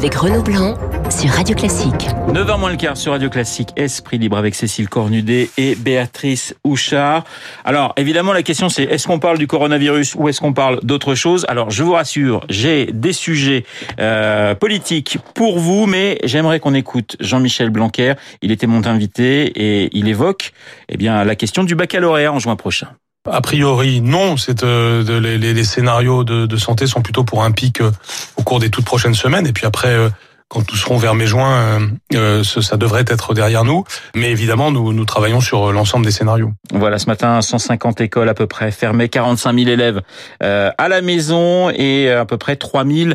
avec Renaud Blanc sur Radio Classique. 9h moins le quart sur Radio Classique, Esprit libre avec Cécile Cornudet et Béatrice Houchard. Alors, évidemment, la question c'est est-ce qu'on parle du coronavirus ou est-ce qu'on parle d'autre chose? Alors, je vous rassure, j'ai des sujets euh, politiques pour vous, mais j'aimerais qu'on écoute Jean-Michel Blanquer. Il était mon invité et il évoque eh bien, la question du baccalauréat en juin prochain. A priori, non. C'est euh, les, les, scénarios de, de, santé sont plutôt pour un pic euh, au cours des toutes prochaines semaines. Et puis après, euh, quand nous serons vers mai-juin, euh, ça devrait être derrière nous. Mais évidemment, nous, nous travaillons sur l'ensemble des scénarios. Voilà, ce matin, 150 écoles à peu près fermées, 45 000 élèves à la maison et à peu près 3 000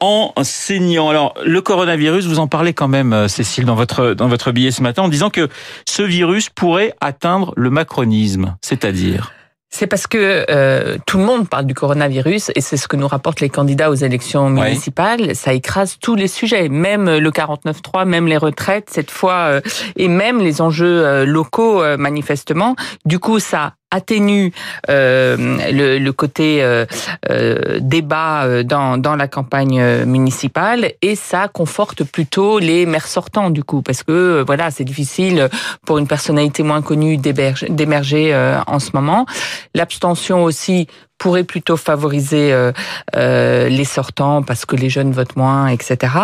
enseignants. Alors, le coronavirus, vous en parlez quand même, Cécile, dans votre dans votre billet ce matin, en disant que ce virus pourrait atteindre le macronisme, c'est-à-dire c'est parce que euh, tout le monde parle du coronavirus et c'est ce que nous rapportent les candidats aux élections municipales. Ça écrase tous les sujets, même le 49.3, même les retraites cette fois, euh, et même les enjeux euh, locaux manifestement. Du coup, ça atténue euh, le, le, côté euh, euh débat euh, dans, dans la campagne municipale et ça conforte plutôt les maires sortants du coup parce que voilà c'est difficile pour une personnalité moins connue d'émerger en ce moment. L'abstention aussi pourrait plutôt favoriser euh, les sortants parce que les jeunes votent moins, etc.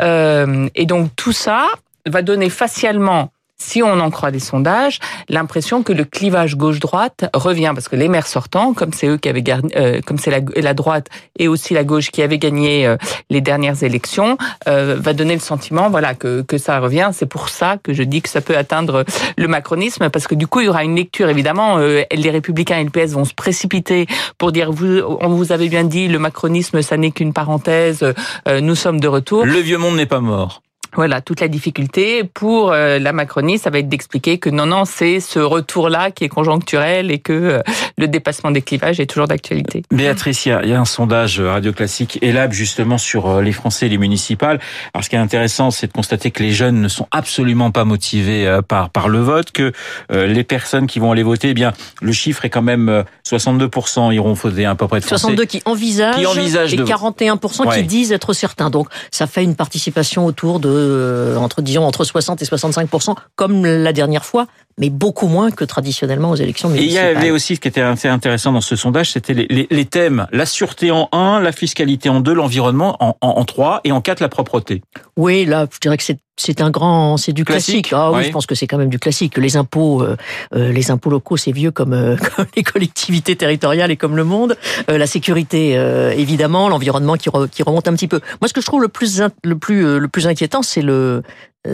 Euh, et donc tout ça va donner facialement si on en croit des sondages, l'impression que le clivage gauche-droite revient parce que les maires sortants, comme c'est eux qui avaient euh, comme c'est la, droite et aussi la gauche qui avaient gagné euh, les dernières élections, euh, va donner le sentiment, voilà, que, que ça revient. C'est pour ça que je dis que ça peut atteindre le macronisme parce que du coup il y aura une lecture évidemment. les Républicains et le PS vont se précipiter pour dire vous, on vous avait bien dit, le macronisme ça n'est qu'une parenthèse. nous sommes de retour. Le vieux monde n'est pas mort. Voilà, toute la difficulté pour euh, la Macronie, ça va être d'expliquer que non, non, c'est ce retour-là qui est conjoncturel et que euh, le dépassement des clivages est toujours d'actualité. Béatrice, il y, a, un sondage Radio Classique ELAB justement sur euh, les Français et les municipales. Alors ce qui est intéressant, c'est de constater que les jeunes ne sont absolument pas motivés par par le vote, que les personnes qui vont aller voter, eh bien le chiffre est quand même 62% iront voter à peu près de Français. 62 qui envisagent, qui envisagent et 41% qui disent être certains. Donc ça fait une participation autour de euh, entre disons entre 60 et 65 comme la dernière fois, mais beaucoup moins que traditionnellement aux élections municipales. Et il y avait aussi ce qui était assez intéressant dans ce sondage, c'était les, les, thèmes la sûreté en 1, la fiscalité en 2, l'environnement en, en, en 3 et en 4 la propreté. Oui, là, je dirais que c'est c'est un grand, c'est du classique. Ah oui, je pense que c'est quand même du classique. Les impôts, euh, euh les impôts locaux, c'est vieux comme, euh, comme, les collectivités territoriales et comme le monde. Euh, la sécurité, évidemment, l'environnement qui, qui remonte un petit peu. Moi, ce que je trouve le plus, le plus, le plus inquiétant, c'est le,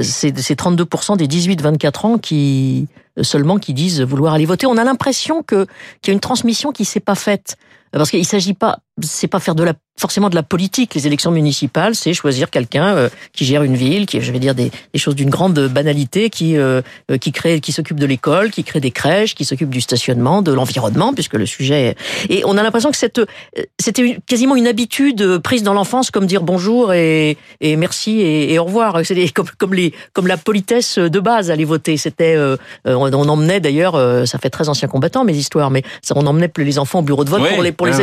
c'est 32% des 18-24 ans qui seulement qui disent vouloir aller voter. On a l'impression que qu'il y a une transmission qui s'est pas faite parce qu'il s'agit pas, c'est pas faire de la forcément de la politique. Les élections municipales, c'est choisir quelqu'un euh, qui gère une ville, qui, je vais dire, des, des choses d'une grande banalité, qui euh, euh, qui crée, qui s'occupe de l'école, qui crée des crèches, qui s'occupe du stationnement, de l'environnement, puisque le sujet. Et on a l'impression que cette c'était quasiment une habitude prise dans l'enfance, comme dire bonjour et, et merci et, au revoir. C'est comme comme les comme la politesse de base aller voter. C'était on, emmenait d'ailleurs, ça fait très ancien combattant mes histoires, mais ça, on emmenait les enfants au bureau de vote pour les pour les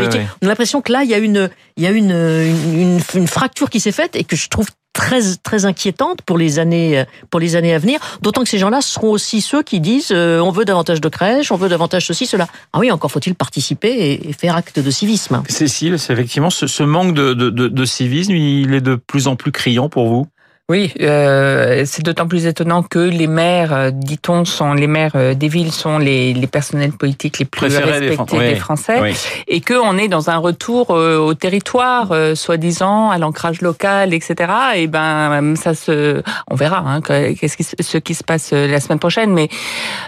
On a l'impression que là il y a une il y a une, une, une fracture qui s'est faite et que je trouve très très inquiétante pour les années pour les années à venir. D'autant que ces gens-là seront aussi ceux qui disent euh, on veut davantage de crèches, on veut davantage ceci cela. Ah oui, encore faut-il participer et, faire acte de civisme. Cécile, c'est effectivement ce, ce manque de, de, de, de civisme, il est de plus en plus criant pour vous? Oui, euh, c'est d'autant plus étonnant que les maires, euh, dit-on, sont les maires euh, des villes sont les, les personnels politiques les plus respectés des, Français, et que on est dans un retour euh, au territoire, soi-disant à l'ancrage local, etc. Et ben ça se, on verra, hein, qu'est-ce qui, ce qui se passe la semaine prochaine, mais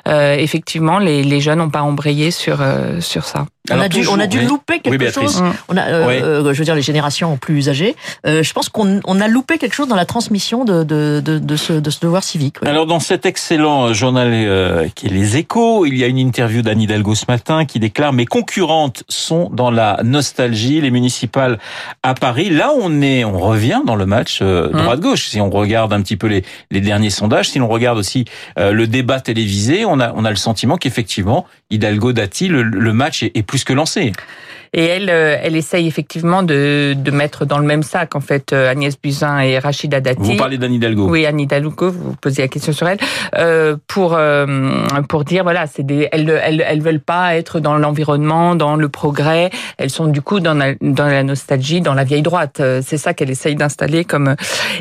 effectivement, les, les jeunes n'ont pas embrayé sur sur ça. On a, dû, on a dû louper quelque chose. On a, je veux dire, les générations plus âgées. je pense qu'on on a loupé quelque chose dans la transmission de, de, de, de, ce, de ce devoir civique. Alors dans cet excellent journal euh, qui est Les Échos, il y a une interview d'Anne Hidalgo ce matin qui déclare « Mes concurrentes sont dans la nostalgie, les municipales à Paris. » Là, on est, on revient dans le match euh, hum. droite-gauche. Si on regarde un petit peu les, les derniers sondages, si on regarde aussi euh, le débat télévisé, on a, on a le sentiment qu'effectivement, Hidalgo-Dati, le, le match est, est plus que lancé. Et elle, euh, elle essaye effectivement de, de mettre dans le même sac en fait euh, Agnès Buzyn et Rachida Dati. Vous parlez d'Anne Hidalgo. Oui, Anne Hidalgo. Vous posez la question sur elle euh, pour euh, pour dire voilà, c'est des elles, elles elles veulent pas être dans l'environnement, dans le progrès. Elles sont du coup dans la, dans la nostalgie, dans la vieille droite. C'est ça qu'elle essaye d'installer comme.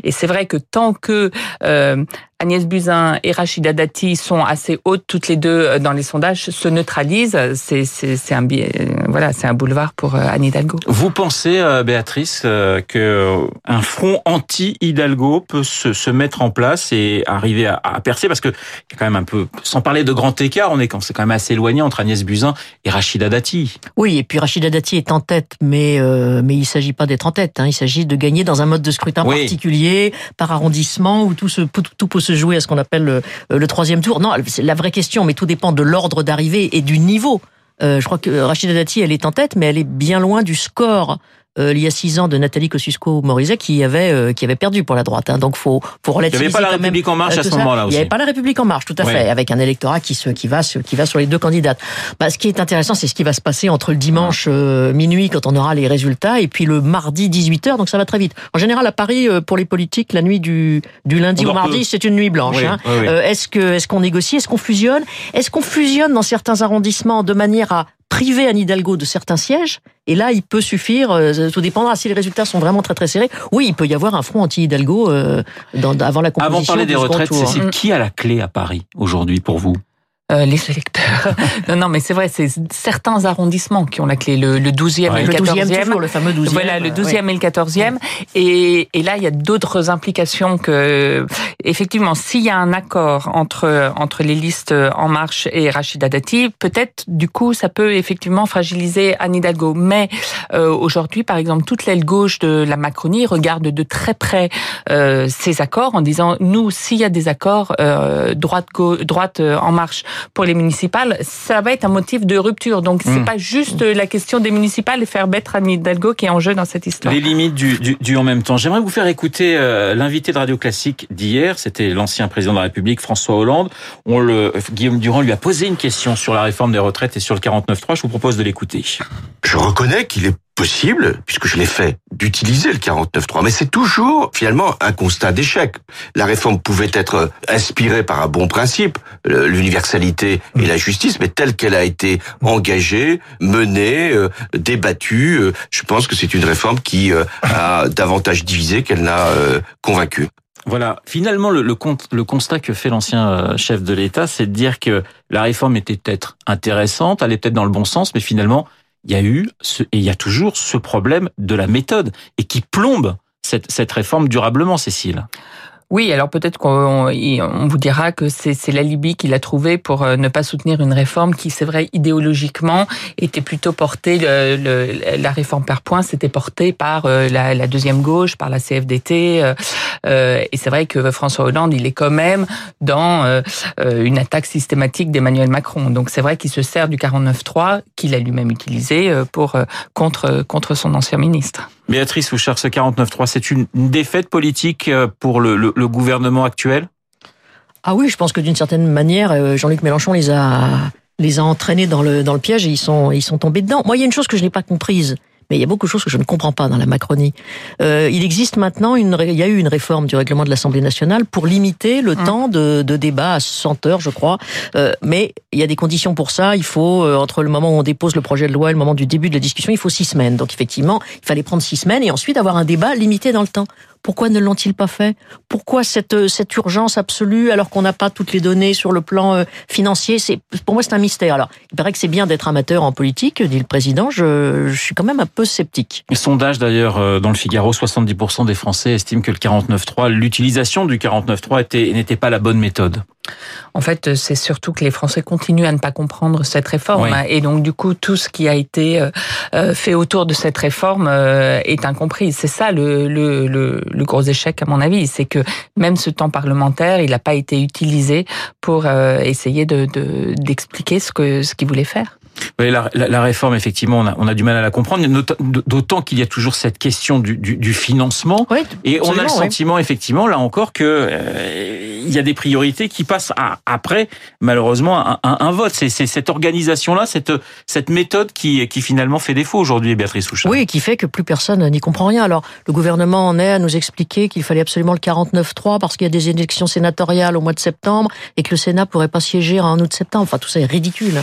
Et c'est vrai que tant que euh, Agnès Buzyn et Rachida Dati sont assez hautes toutes les deux euh, dans les sondages, se neutralisent. C'est c'est un voilà, c'est un boulevard pour euh, Anne Hidalgo. Vous pensez, euh, Béatrice, que un front anti Hidalgo peut se, se mettre en place et arriver à, à percer? Parce que il y a quand même un peu, sans parler de grand écart, on est quand c'est quand même assez éloigné entre Agnès Buzyn et Rachida Dati. Oui, et puis Rachida Dati est en tête, mais euh, mais il s'agit pas d'être en tête. Hein. Il s'agit de gagner dans un mode de scrutin oui. particulier, par arrondissement, où tout se tout, tout peut se jouer à ce qu'on appelle le, le, troisième tour. Non, c'est la vraie question, mais tout dépend de l'ordre d'arrivée et du niveau. Euh, je crois que Rachida Dati, elle est en tête, mais elle est bien loin du score euh, il y a six ans de Nathalie Kosciusko-Morizet qui avait euh, qui avait perdu pour la droite. Hein. Donc faut faut relativiser. Il n'y avait pas la République même, en marche à ce moment-là aussi. Il n'y avait pas la République en marche, tout à ouais. fait, avec un électorat qui se qui va qui va sur les deux candidates. Bah, ce qui est intéressant, c'est ce qui va se passer entre le dimanche euh, minuit quand on aura les résultats et puis le mardi 18 h Donc ça va très vite. En général, à Paris, pour les politiques, la nuit du du lundi au mardi, c'est une nuit blanche. Oui, hein. oui, est-ce que est-ce qu'on négocie, est-ce qu'on fusionne, est-ce qu'on fusionne dans certains arrondissements de manière à priver Anne Hidalgo de certains sièges. Et là, il peut suffire, euh, tout dépendra si les résultats sont vraiment très très serrés. Oui, il peut y avoir un front anti-Hidalgo euh, avant la composition Avant de parler des retraites. Cécile, qui a la clé à Paris aujourd'hui pour vous? Euh, les électeurs. non, non, mais c'est vrai, c'est certains arrondissements qui ont la clé, le, le 12e ouais, et le 14e. Le, toujours, le fameux 12e. Voilà, le 12e ouais. et le 14e. Et, et là, il y a d'autres implications que, effectivement, s'il y a un accord entre, entre les listes En Marche et Rachida Dati, peut-être, du coup, ça peut effectivement fragiliser Anne Hidalgo. Mais euh, aujourd'hui, par exemple, toute l'aile gauche de la Macronie regarde de très près euh, ces accords en disant, nous, s'il y a des accords, euh, droite, gauche, droite En Marche, pour les municipales, ça va être un motif de rupture. Donc c'est mmh. pas juste la question des municipales et faire mettre Anne Hidalgo qui est en jeu dans cette histoire. Les limites du, du, du en même temps. J'aimerais vous faire écouter euh, l'invité de Radio Classique d'hier. C'était l'ancien président de la République, François Hollande. On le, Guillaume Durand lui a posé une question sur la réforme des retraites et sur le 49.3. Je vous propose de l'écouter. Je reconnais qu'il est possible, puisque je l'ai fait, d'utiliser le 49.3. Mais c'est toujours, finalement, un constat d'échec. La réforme pouvait être inspirée par un bon principe, l'universalité et la justice, mais telle qu'elle a été engagée, menée, euh, débattue, euh, je pense que c'est une réforme qui euh, a davantage divisé qu'elle n'a euh, convaincu. Voilà, finalement, le, le, le, constat que fait l'ancien chef de l'État, c'est de dire que la réforme était peut-être intéressante, allait peut-être dans le bon sens, mais finalement, il y a eu ce, et il y a toujours ce problème de la méthode et qui plombe cette, cette réforme durablement, Cécile. Oui, alors peut-être qu'on on vous dira que c'est l'alibi qu'il a trouvé pour ne pas soutenir une réforme qui, c'est vrai, idéologiquement était plutôt portée, le, la réforme par points, c'était portée par la, la, deuxième gauche, par la CFDT. Euh, et c'est vrai que François Hollande, il est quand même dans euh, une attaque systématique d'Emmanuel Macron. Donc c'est vrai qu'il se sert du 49.3 qu'il a lui-même utilisé pour contre contre son ancien ministre. Béatrice Houchard, ce 49.3, c'est une défaite politique pour le, le, gouvernement actuel? Ah oui, je pense que d'une certaine manière, Jean-Luc Mélenchon les a, les a entraînés dans le, dans le piège et ils sont, ils sont tombés dedans. Moi, il y a une chose que je n'ai pas comprise. Mais il y a beaucoup de choses que je ne comprends pas dans la Macronie. Euh, il existe maintenant une, il y a eu une réforme du règlement de l'Assemblée nationale pour limiter le mmh. temps de, de, débat à 100 heures, je crois. Euh, mais il y a des conditions pour ça. Il faut euh, entre le moment où on dépose le projet de loi et le moment du début de la discussion, il faut six semaines. Donc effectivement, il fallait prendre six semaines et ensuite avoir un débat limité dans le temps. Pourquoi ne l'ont-ils pas fait? Pourquoi cette, cette urgence absolue alors qu'on n'a pas toutes les données sur le plan euh, financier? C'est Pour moi, c'est un mystère. Alors, il paraît que c'est bien d'être amateur en politique, dit le président. Je, suis quand même un peu sceptique. Le sondage, d'ailleurs, euh, dans le Figaro, 70% des Français estiment que le 49.3, l'utilisation du 49.3 n'était pas la bonne méthode. En fait, c'est surtout que les Français continuent à ne pas comprendre cette réforme. Oui. Et donc, du coup, tout ce qui a été fait autour de cette réforme est incompris. C'est ça le, le, le, le, gros échec, à mon avis. C'est que même ce temps parlementaire, il n'a pas été utilisé pour essayer d'expliquer de, de, ce que ce qu'il voulait faire. Oui, la, la, réforme, effectivement, on a, on a, du mal à la comprendre, d'autant qu'il y a toujours cette question du, du, du financement. Oui, et on a le sentiment, effectivement, là encore, que euh, il y a des priorités qui passent à, après, malheureusement, un, un, vote. C'est cette organisation-là, cette, cette méthode qui, qui finalement fait défaut aujourd'hui, Béatrice Souchard. Oui, qui fait que plus personne n'y comprend rien. Alors, le gouvernement en est à nous expliquer qu'il fallait absolument le 49-3 parce qu'il y a des élections sénatoriales au mois de septembre et que le Sénat pourrait pas siéger en août-septembre. Enfin, tout ça est ridicule.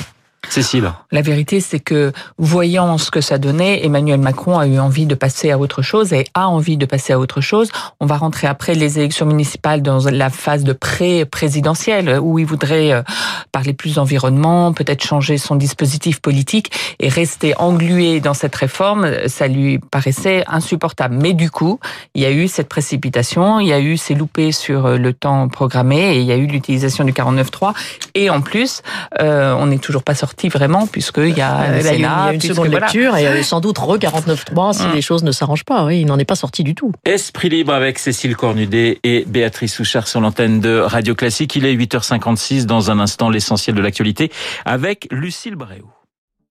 Cécile. La vérité, c'est que voyant ce que ça donnait, Emmanuel Macron a eu envie de passer à autre chose et a envie de passer à autre chose. On va rentrer après les élections municipales dans la phase de pré-présidentielle où il voudrait euh, parler plus environnement, peut-être changer son dispositif politique et rester englué dans cette réforme. Ça lui paraissait insupportable. Mais du coup, il y a eu cette précipitation, il y a eu ces loupés sur euh, le temps programmé et il y a eu l'utilisation du 49.3 et en plus, euh, on n'est toujours pas sorti vraiment, puisqu'il y a le Sénat, il y a une seconde lecture et sans doute re 49.3 si hum. les choses ne s'arrangent pas. Oui, il n'en est pas sorti du tout. Esprit libre avec Cécile Cornudet et Béatrice Souchard sur l'antenne de Radio Classique. Il est 8h56 dans un instant l'essentiel de l'actualité avec Lucille Bréau.